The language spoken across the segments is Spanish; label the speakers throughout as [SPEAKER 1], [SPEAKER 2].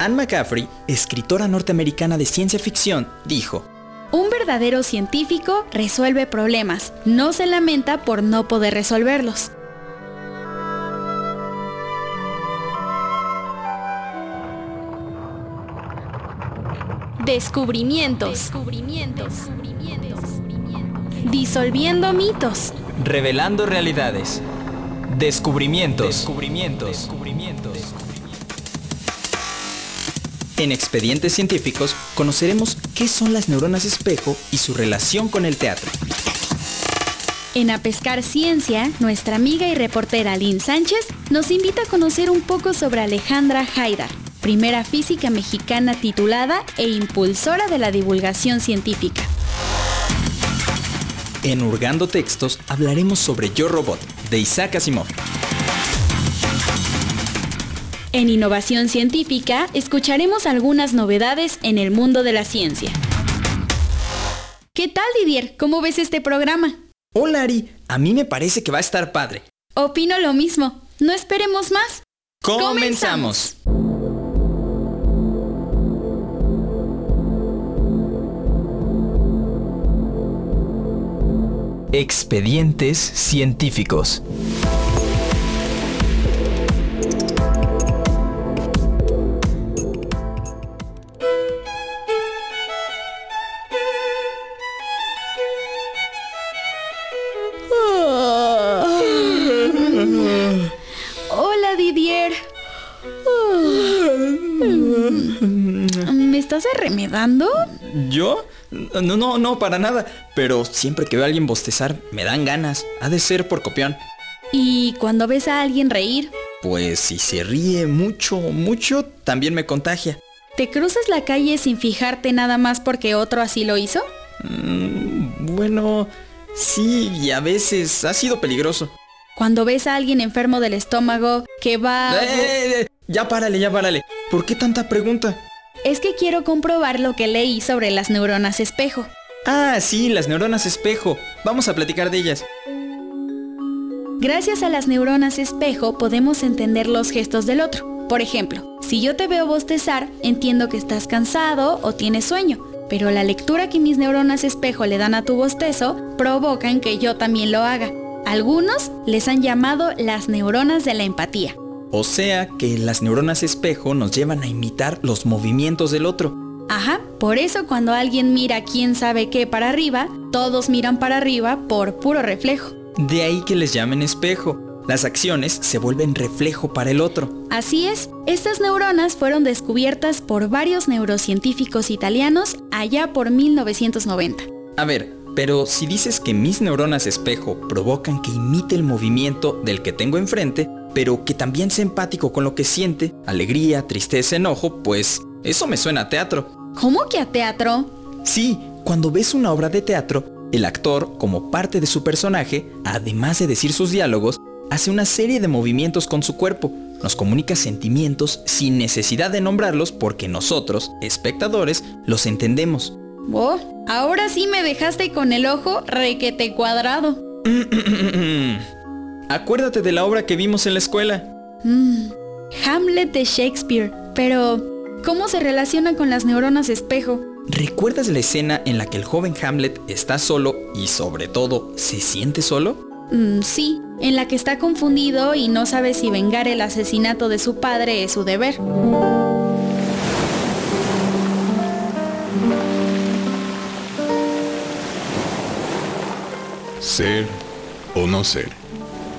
[SPEAKER 1] Anne McCaffrey, escritora norteamericana de ciencia ficción, dijo,
[SPEAKER 2] Un verdadero científico resuelve problemas, no se lamenta por no poder resolverlos. Descubrimientos. Disolviendo mitos.
[SPEAKER 1] revelando realidades. Descubrimientos. Descubrimientos. En Expedientes Científicos conoceremos qué son las neuronas espejo y su relación con el teatro.
[SPEAKER 2] En A Pescar Ciencia, nuestra amiga y reportera Lynn Sánchez nos invita a conocer un poco sobre Alejandra Haidar, primera física mexicana titulada e impulsora de la divulgación científica.
[SPEAKER 1] En Hurgando Textos hablaremos sobre Yo Robot, de Isaac Asimov.
[SPEAKER 2] En Innovación Científica escucharemos algunas novedades en el mundo de la ciencia. ¿Qué tal Didier? ¿Cómo ves este programa?
[SPEAKER 1] Hola Ari, a mí me parece que va a estar padre.
[SPEAKER 2] Opino lo mismo. No esperemos más.
[SPEAKER 1] ¡Comenzamos! Expedientes científicos. ¿Yo? No, no, no, para nada. Pero siempre que veo a alguien bostezar, me dan ganas. Ha de ser por copión.
[SPEAKER 2] ¿Y cuando ves a alguien reír?
[SPEAKER 1] Pues si se ríe mucho, mucho, también me contagia.
[SPEAKER 2] ¿Te cruzas la calle sin fijarte nada más porque otro así lo hizo?
[SPEAKER 1] Mm, bueno, sí, y a veces ha sido peligroso.
[SPEAKER 2] Cuando ves a alguien enfermo del estómago que va...
[SPEAKER 1] Eh, eh, ya párale, ya párale. ¿Por qué tanta pregunta?
[SPEAKER 2] Es que quiero comprobar lo que leí sobre las neuronas espejo.
[SPEAKER 1] Ah, sí, las neuronas espejo. Vamos a platicar de ellas.
[SPEAKER 2] Gracias a las neuronas espejo podemos entender los gestos del otro. Por ejemplo, si yo te veo bostezar, entiendo que estás cansado o tienes sueño, pero la lectura que mis neuronas espejo le dan a tu bostezo provocan que yo también lo haga. Algunos les han llamado las neuronas de la empatía.
[SPEAKER 1] O sea que las neuronas espejo nos llevan a imitar los movimientos del otro.
[SPEAKER 2] Ajá, por eso cuando alguien mira quién sabe qué para arriba, todos miran para arriba por puro reflejo.
[SPEAKER 1] De ahí que les llamen espejo. Las acciones se vuelven reflejo para el otro.
[SPEAKER 2] Así es, estas neuronas fueron descubiertas por varios neurocientíficos italianos allá por 1990.
[SPEAKER 1] A ver, pero si dices que mis neuronas espejo provocan que imite el movimiento del que tengo enfrente, pero que también sea empático con lo que siente, alegría, tristeza, enojo, pues eso me suena a teatro.
[SPEAKER 2] ¿Cómo que a teatro?
[SPEAKER 1] Sí, cuando ves una obra de teatro, el actor, como parte de su personaje, además de decir sus diálogos, hace una serie de movimientos con su cuerpo, nos comunica sentimientos sin necesidad de nombrarlos porque nosotros, espectadores, los entendemos.
[SPEAKER 2] Oh, ahora sí me dejaste con el ojo requete cuadrado.
[SPEAKER 1] Acuérdate de la obra que vimos en la escuela.
[SPEAKER 2] Mm, Hamlet de Shakespeare. Pero, ¿cómo se relaciona con las neuronas espejo?
[SPEAKER 1] ¿Recuerdas la escena en la que el joven Hamlet está solo y sobre todo se siente solo?
[SPEAKER 2] Mm, sí, en la que está confundido y no sabe si vengar el asesinato de su padre es su deber.
[SPEAKER 3] Ser o no ser.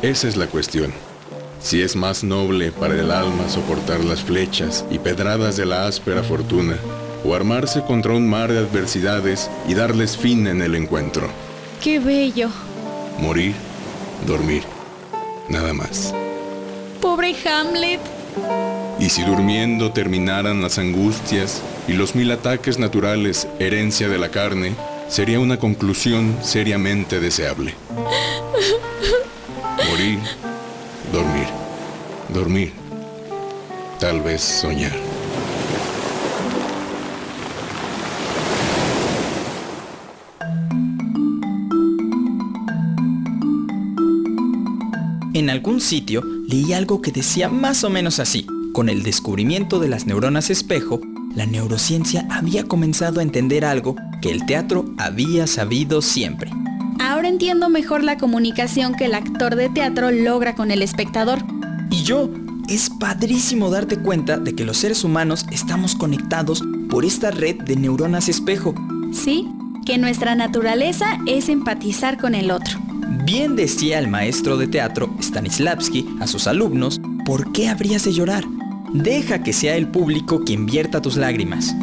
[SPEAKER 3] Esa es la cuestión. Si es más noble para el alma soportar las flechas y pedradas de la áspera fortuna, o armarse contra un mar de adversidades y darles fin en el encuentro.
[SPEAKER 2] ¡Qué bello!
[SPEAKER 3] Morir, dormir, nada más.
[SPEAKER 2] Pobre Hamlet.
[SPEAKER 3] Y si durmiendo terminaran las angustias y los mil ataques naturales, herencia de la carne, sería una conclusión seriamente deseable. Dormir, dormir, tal vez soñar.
[SPEAKER 1] En algún sitio leí algo que decía más o menos así. Con el descubrimiento de las neuronas espejo, la neurociencia había comenzado a entender algo que el teatro había sabido siempre.
[SPEAKER 2] Ahora entiendo mejor la comunicación que el actor de teatro logra con el espectador.
[SPEAKER 1] Y yo, es padrísimo darte cuenta de que los seres humanos estamos conectados por esta red de neuronas espejo.
[SPEAKER 2] Sí, que nuestra naturaleza es empatizar con el otro.
[SPEAKER 1] Bien decía el maestro de teatro Stanislavski a sus alumnos, ¿por qué habrías de llorar? Deja que sea el público quien vierta tus lágrimas.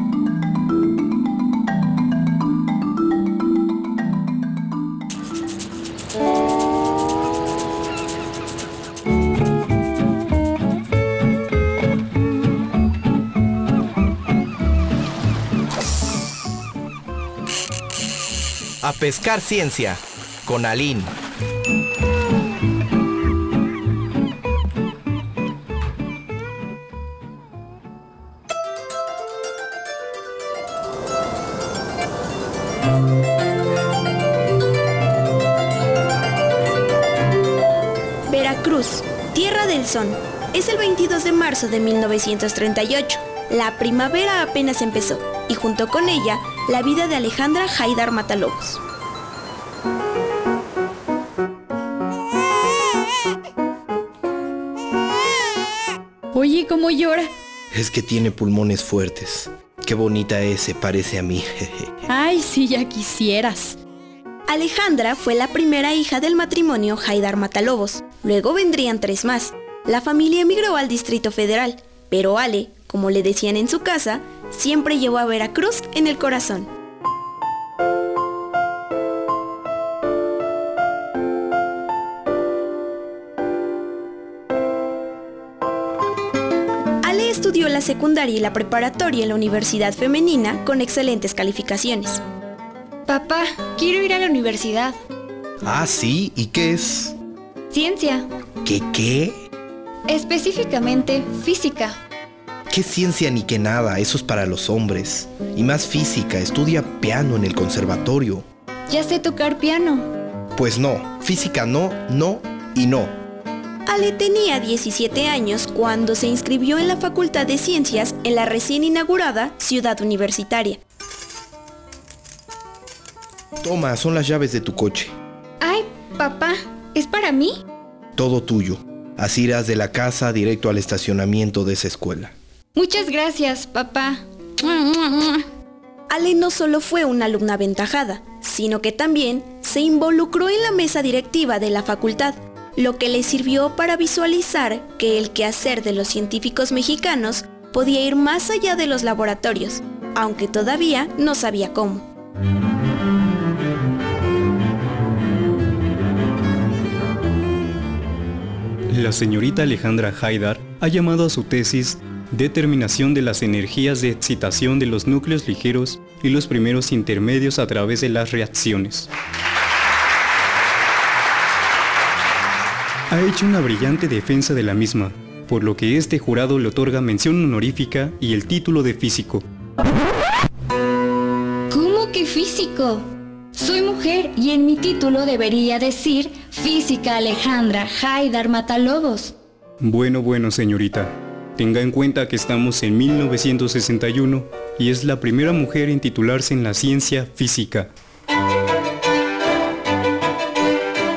[SPEAKER 4] A pescar ciencia con Aline.
[SPEAKER 5] Veracruz, Tierra del Sol. Es el 22 de marzo de 1938. La primavera apenas empezó y junto con ella la vida de Alejandra Haidar Matalobos.
[SPEAKER 2] Oye, ¿cómo llora?
[SPEAKER 4] Es que tiene pulmones fuertes. Qué bonita es, se parece a mí.
[SPEAKER 2] Ay, si ya quisieras.
[SPEAKER 5] Alejandra fue la primera hija del matrimonio Haidar Matalobos. Luego vendrían tres más. La familia emigró al Distrito Federal, pero Ale, como le decían en su casa, siempre llevó a Veracruz en el corazón. Ale estudió la secundaria y la preparatoria en la Universidad Femenina con excelentes calificaciones.
[SPEAKER 6] Papá, quiero ir a la universidad.
[SPEAKER 4] ah, sí, ¿y qué es?
[SPEAKER 6] Ciencia,
[SPEAKER 4] ¿Qué qué?
[SPEAKER 6] específicamente física.
[SPEAKER 4] ¿Qué ciencia ni qué nada? Eso es para los hombres. Y más física, estudia piano en el conservatorio.
[SPEAKER 6] Ya sé tocar piano.
[SPEAKER 4] Pues no, física no, no y no.
[SPEAKER 5] Ale tenía 17 años cuando se inscribió en la Facultad de Ciencias en la recién inaugurada Ciudad Universitaria.
[SPEAKER 4] Toma, son las llaves de tu coche.
[SPEAKER 6] Ay, papá, ¿es para mí?
[SPEAKER 4] Todo tuyo. Así irás de la casa directo al estacionamiento de esa escuela.
[SPEAKER 6] Muchas gracias, papá.
[SPEAKER 5] Ale no solo fue una alumna aventajada, sino que también se involucró en la mesa directiva de la facultad, lo que le sirvió para visualizar que el quehacer de los científicos mexicanos podía ir más allá de los laboratorios, aunque todavía no sabía cómo.
[SPEAKER 7] La señorita Alejandra Haidar ha llamado a su tesis Determinación de las energías de excitación de los núcleos ligeros y los primeros intermedios a través de las reacciones. Ha hecho una brillante defensa de la misma, por lo que este jurado le otorga mención honorífica y el título de físico.
[SPEAKER 6] ¿Cómo que físico? Soy mujer y en mi título debería decir Física Alejandra Haidar Matalobos.
[SPEAKER 7] Bueno, bueno, señorita. Tenga en cuenta que estamos en 1961 y es la primera mujer en titularse en la ciencia física.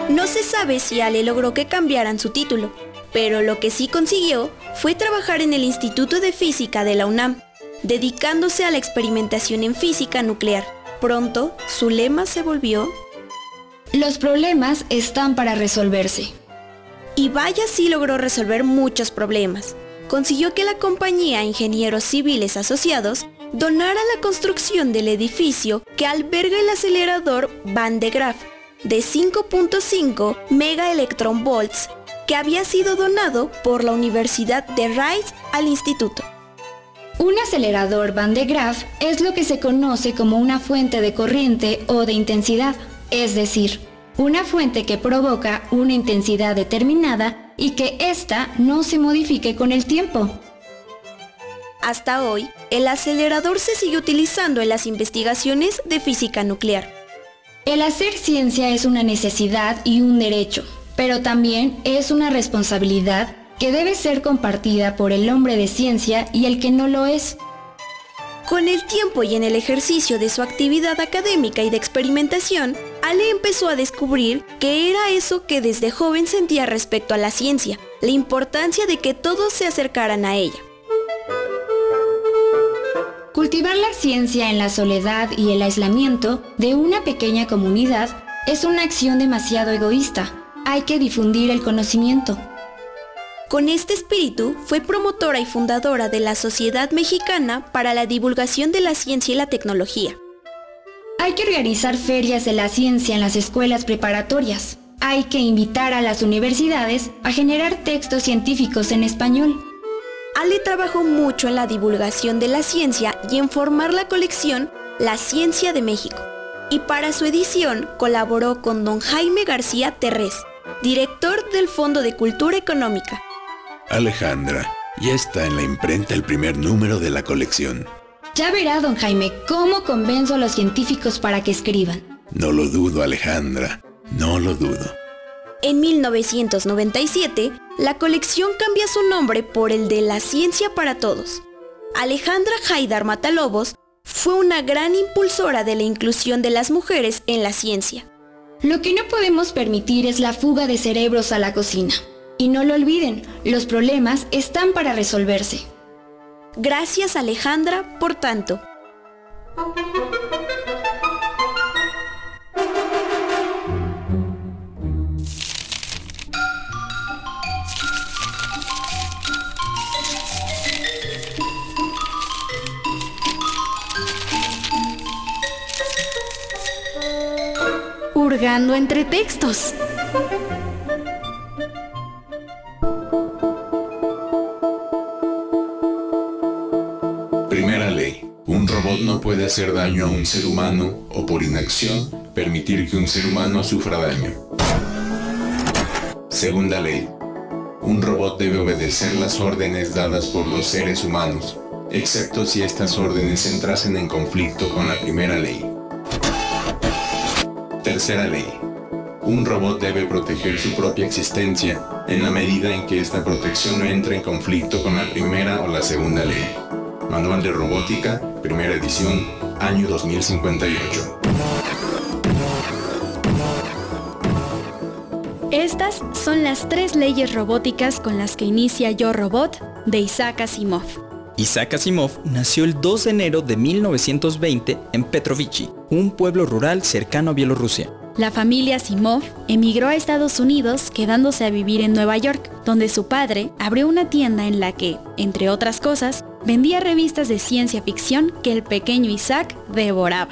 [SPEAKER 5] No se sabe si Ale logró que cambiaran su título, pero lo que sí consiguió fue trabajar en el Instituto de Física de la UNAM, dedicándose a la experimentación en física nuclear. Pronto, su lema se volvió,
[SPEAKER 6] Los problemas están para resolverse.
[SPEAKER 5] y vaya si logró resolver muchos problemas. Consiguió que la compañía Ingenieros Civiles Asociados donara la construcción del edificio que alberga el acelerador Van de Graaff de 5.5 megaelectronvolts que había sido donado por la Universidad de Rice al instituto.
[SPEAKER 6] Un acelerador Van de Graaff es lo que se conoce como una fuente de corriente o de intensidad, es decir, una fuente que provoca una intensidad determinada y que ésta no se modifique con el tiempo.
[SPEAKER 5] Hasta hoy, el acelerador se sigue utilizando en las investigaciones de física nuclear.
[SPEAKER 6] El hacer ciencia es una necesidad y un derecho, pero también es una responsabilidad que debe ser compartida por el hombre de ciencia y el que no lo es.
[SPEAKER 5] Con el tiempo y en el ejercicio de su actividad académica y de experimentación, Ale empezó a descubrir que era eso que desde joven sentía respecto a la ciencia, la importancia de que todos se acercaran a ella.
[SPEAKER 6] Cultivar la ciencia en la soledad y el aislamiento de una pequeña comunidad es una acción demasiado egoísta. Hay que difundir el conocimiento.
[SPEAKER 5] Con este espíritu fue promotora y fundadora de la Sociedad Mexicana para la Divulgación de la Ciencia y la Tecnología.
[SPEAKER 6] Hay que organizar ferias de la ciencia en las escuelas preparatorias. Hay que invitar a las universidades a generar textos científicos en español.
[SPEAKER 5] Ale trabajó mucho en la divulgación de la ciencia y en formar la colección La Ciencia de México. Y para su edición colaboró con don Jaime García Terrés, director del Fondo de Cultura Económica.
[SPEAKER 3] Alejandra, ya está en la imprenta el primer número de la colección.
[SPEAKER 6] Ya verá, don Jaime, cómo convenzo a los científicos para que escriban.
[SPEAKER 3] No lo dudo, Alejandra, no lo dudo.
[SPEAKER 5] En 1997, la colección cambia su nombre por el de La Ciencia para Todos. Alejandra Haidar Matalobos fue una gran impulsora de la inclusión de las mujeres en la ciencia.
[SPEAKER 6] Lo que no podemos permitir es la fuga de cerebros a la cocina. Y no lo olviden, los problemas están para resolverse.
[SPEAKER 5] Gracias Alejandra por tanto.
[SPEAKER 2] Hurgando entre textos.
[SPEAKER 3] Hacer daño a un ser humano o por inacción permitir que un ser humano sufra daño. Segunda ley. Un robot debe obedecer las órdenes dadas por los seres humanos, excepto si estas órdenes entrasen en conflicto con la primera ley. Tercera ley. Un robot debe proteger su propia existencia en la medida en que esta protección no entre en conflicto con la primera o la segunda ley. Manual de Robótica, primera edición, año 2058.
[SPEAKER 2] Estas son las tres leyes robóticas con las que inicia Yo Robot de Isaac Asimov.
[SPEAKER 1] Isaac Asimov nació el 2 de enero de 1920 en Petrovichi, un pueblo rural cercano a Bielorrusia.
[SPEAKER 2] La familia Asimov emigró a Estados Unidos quedándose a vivir en Nueva York, donde su padre abrió una tienda en la que, entre otras cosas, vendía revistas de ciencia ficción que el pequeño Isaac devoraba.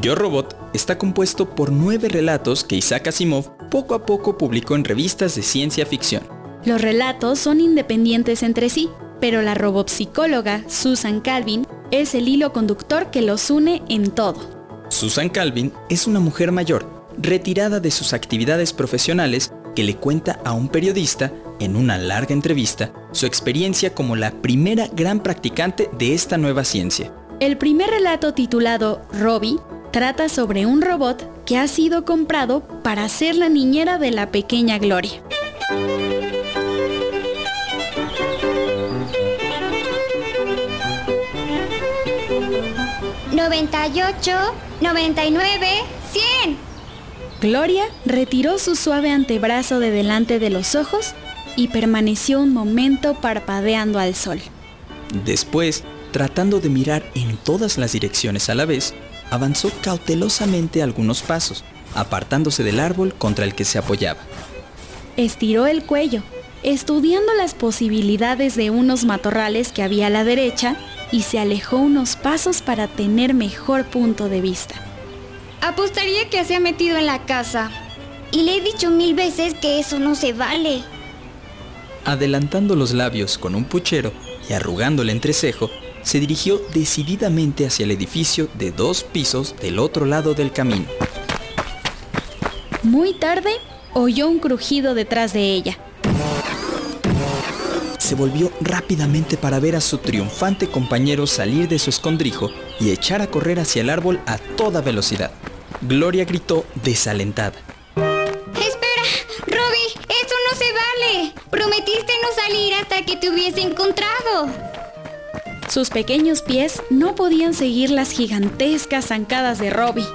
[SPEAKER 1] Yo Robot está compuesto por nueve relatos que Isaac Asimov poco a poco publicó en revistas de ciencia ficción.
[SPEAKER 2] Los relatos son independientes entre sí, pero la robopsicóloga Susan Calvin es el hilo conductor que los une en todo.
[SPEAKER 1] Susan Calvin es una mujer mayor, retirada de sus actividades profesionales, que le cuenta a un periodista, en una larga entrevista, su experiencia como la primera gran practicante de esta nueva ciencia.
[SPEAKER 2] El primer relato titulado Robbie trata sobre un robot que ha sido comprado para ser la niñera de la pequeña Gloria.
[SPEAKER 8] 98, 99, 100.
[SPEAKER 2] Gloria retiró su suave antebrazo de delante de los ojos y permaneció un momento parpadeando al sol.
[SPEAKER 1] Después, tratando de mirar en todas las direcciones a la vez, avanzó cautelosamente algunos pasos, apartándose del árbol contra el que se apoyaba.
[SPEAKER 2] Estiró el cuello, estudiando las posibilidades de unos matorrales que había a la derecha y se alejó unos pasos para tener mejor punto de vista.
[SPEAKER 8] Apostaría que se ha metido en la casa. Y le he dicho mil veces que eso no se vale.
[SPEAKER 1] Adelantando los labios con un puchero y arrugando el entrecejo, se dirigió decididamente hacia el edificio de dos pisos del otro lado del camino.
[SPEAKER 2] Muy tarde, oyó un crujido detrás de ella
[SPEAKER 1] se volvió rápidamente para ver a su triunfante compañero salir de su escondrijo y echar a correr hacia el árbol a toda velocidad. Gloria gritó desalentada.
[SPEAKER 8] Prometiste no salir hasta que te hubiese encontrado.
[SPEAKER 2] Sus pequeños pies no podían seguir las gigantescas zancadas de Robbie.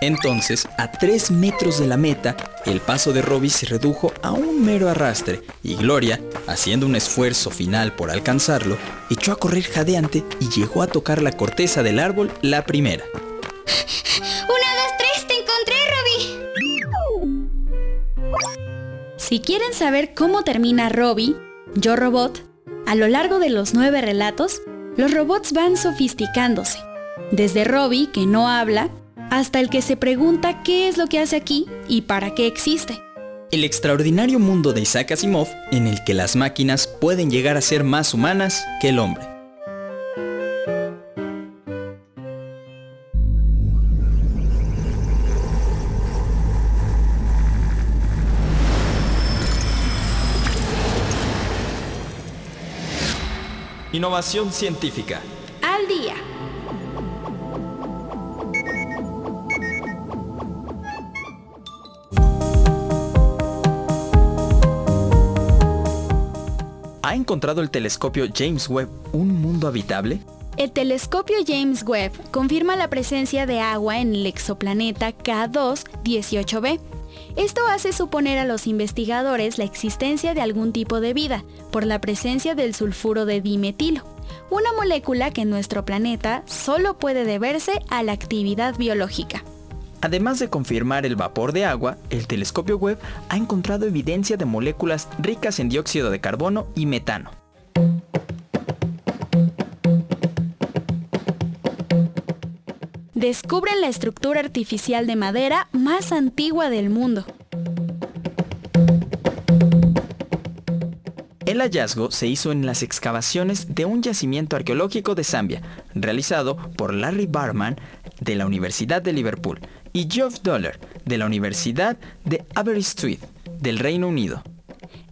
[SPEAKER 1] Entonces, a tres metros de la meta, el paso de Robbie se redujo a un mero arrastre y Gloria, haciendo un esfuerzo final por alcanzarlo, echó a correr jadeante y llegó a tocar la corteza del árbol la primera.
[SPEAKER 2] Si quieren saber cómo termina Robbie, Yo Robot, a lo largo de los nueve relatos, los robots van sofisticándose. Desde Robbie, que no habla, hasta el que se pregunta qué es lo que hace aquí y para qué existe.
[SPEAKER 1] El extraordinario mundo de Isaac Asimov en el que las máquinas pueden llegar a ser más humanas que el hombre. Innovación científica.
[SPEAKER 2] Al día.
[SPEAKER 1] ¿Ha encontrado el telescopio James Webb un mundo habitable?
[SPEAKER 2] El telescopio James Webb confirma la presencia de agua en el exoplaneta K2-18b. Esto hace suponer a los investigadores la existencia de algún tipo de vida por la presencia del sulfuro de dimetilo, una molécula que en nuestro planeta solo puede deberse a la actividad biológica.
[SPEAKER 1] Además de confirmar el vapor de agua, el telescopio Webb ha encontrado evidencia de moléculas ricas en dióxido de carbono y metano.
[SPEAKER 2] Descubren la estructura artificial de madera más antigua del mundo.
[SPEAKER 1] El hallazgo se hizo en las excavaciones de un yacimiento arqueológico de Zambia, realizado por Larry Barman de la Universidad de Liverpool y Geoff Dollar de la Universidad de Aberystwyth del Reino Unido.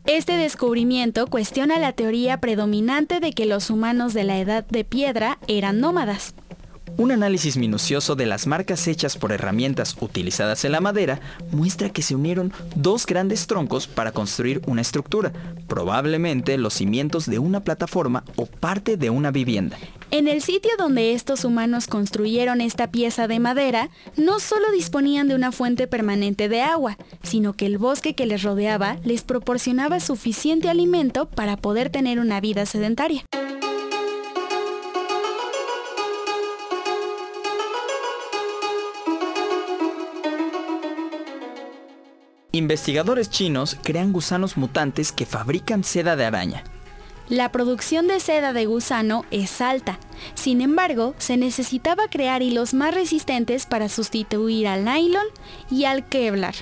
[SPEAKER 2] Este descubrimiento cuestiona la teoría predominante de que los humanos de la edad de piedra eran nómadas.
[SPEAKER 1] Un análisis minucioso de las marcas hechas por herramientas utilizadas en la madera muestra que se unieron dos grandes troncos para construir una estructura, probablemente los cimientos de una plataforma o parte de una vivienda.
[SPEAKER 2] En el sitio donde estos humanos construyeron esta pieza de madera, no solo disponían de una fuente permanente de agua, sino que el bosque que les rodeaba les proporcionaba suficiente alimento para poder tener una vida sedentaria.
[SPEAKER 1] Investigadores chinos crean gusanos mutantes que fabrican seda de araña.
[SPEAKER 2] La producción de seda de gusano es alta, sin embargo, se necesitaba crear hilos más resistentes para sustituir al nylon y al Kevlar,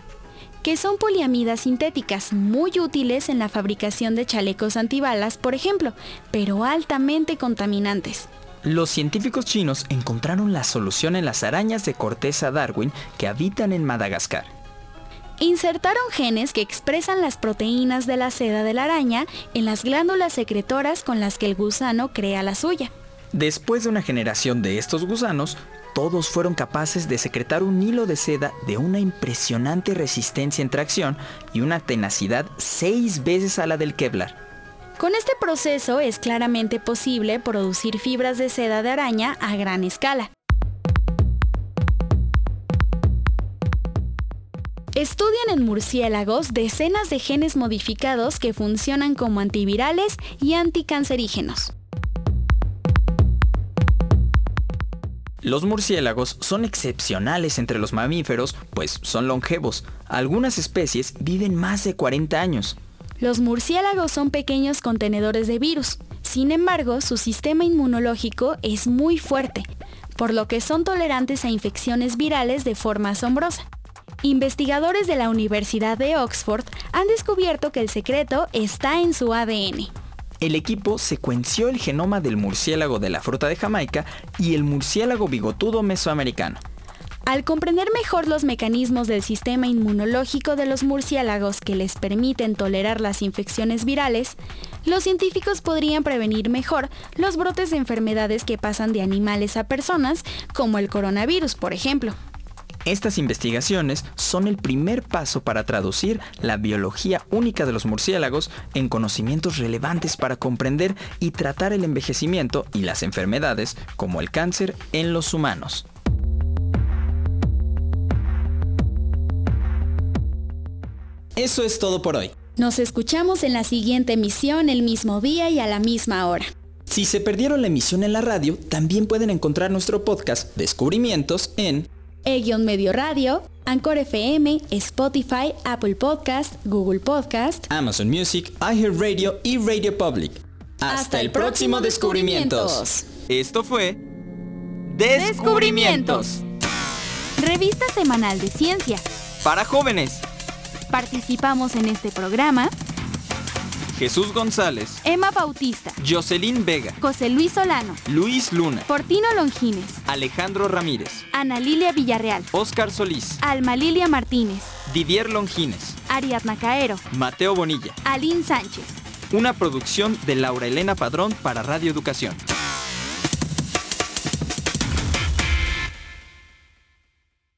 [SPEAKER 2] que son poliamidas sintéticas muy útiles en la fabricación de chalecos antibalas, por ejemplo, pero altamente contaminantes.
[SPEAKER 1] Los científicos chinos encontraron la solución en las arañas de corteza Darwin que habitan en Madagascar.
[SPEAKER 2] Insertaron genes que expresan las proteínas de la seda de la araña en las glándulas secretoras con las que el gusano crea la suya.
[SPEAKER 1] Después de una generación de estos gusanos, todos fueron capaces de secretar un hilo de seda de una impresionante resistencia en tracción y una tenacidad seis veces a la del Kevlar.
[SPEAKER 2] Con este proceso es claramente posible producir fibras de seda de araña a gran escala. Estudian en murciélagos decenas de genes modificados que funcionan como antivirales y anticancerígenos.
[SPEAKER 1] Los murciélagos son excepcionales entre los mamíferos, pues son longevos. Algunas especies viven más de 40 años.
[SPEAKER 2] Los murciélagos son pequeños contenedores de virus. Sin embargo, su sistema inmunológico es muy fuerte, por lo que son tolerantes a infecciones virales de forma asombrosa. Investigadores de la Universidad de Oxford han descubierto que el secreto está en su ADN.
[SPEAKER 1] El equipo secuenció el genoma del murciélago de la fruta de Jamaica y el murciélago bigotudo mesoamericano.
[SPEAKER 2] Al comprender mejor los mecanismos del sistema inmunológico de los murciélagos que les permiten tolerar las infecciones virales, los científicos podrían prevenir mejor los brotes de enfermedades que pasan de animales a personas, como el coronavirus, por ejemplo.
[SPEAKER 1] Estas investigaciones son el primer paso para traducir la biología única de los murciélagos en conocimientos relevantes para comprender y tratar el envejecimiento y las enfermedades como el cáncer en los humanos. Eso es todo por hoy.
[SPEAKER 2] Nos escuchamos en la siguiente emisión el mismo día y a la misma hora.
[SPEAKER 1] Si se perdieron la emisión en la radio, también pueden encontrar nuestro podcast Descubrimientos en
[SPEAKER 2] E-Medio Radio, Anchor FM, Spotify, Apple Podcast, Google Podcast,
[SPEAKER 1] Amazon Music, iHeartRadio y Radio Public. Hasta, el próximo Descubrimientos. Esto fue
[SPEAKER 2] Descubrimientos. Revista semanal de ciencia.
[SPEAKER 1] Para jóvenes.
[SPEAKER 2] Participamos en este programa
[SPEAKER 1] Jesús González,
[SPEAKER 2] Emma Bautista,
[SPEAKER 1] Jocelyn Vega,
[SPEAKER 2] José Luis Solano,
[SPEAKER 1] Luis Luna,
[SPEAKER 2] Fortino Longines,
[SPEAKER 1] Alejandro Ramírez,
[SPEAKER 2] Ana Lilia Villarreal,
[SPEAKER 1] Oscar Solís,
[SPEAKER 2] Alma Lilia Martínez,
[SPEAKER 1] Didier Longines,
[SPEAKER 2] Ariadna Caero,
[SPEAKER 1] Mateo Bonilla,
[SPEAKER 2] Aline Sánchez.
[SPEAKER 1] Una producción de Laura Elena Padrón para Radio Educación.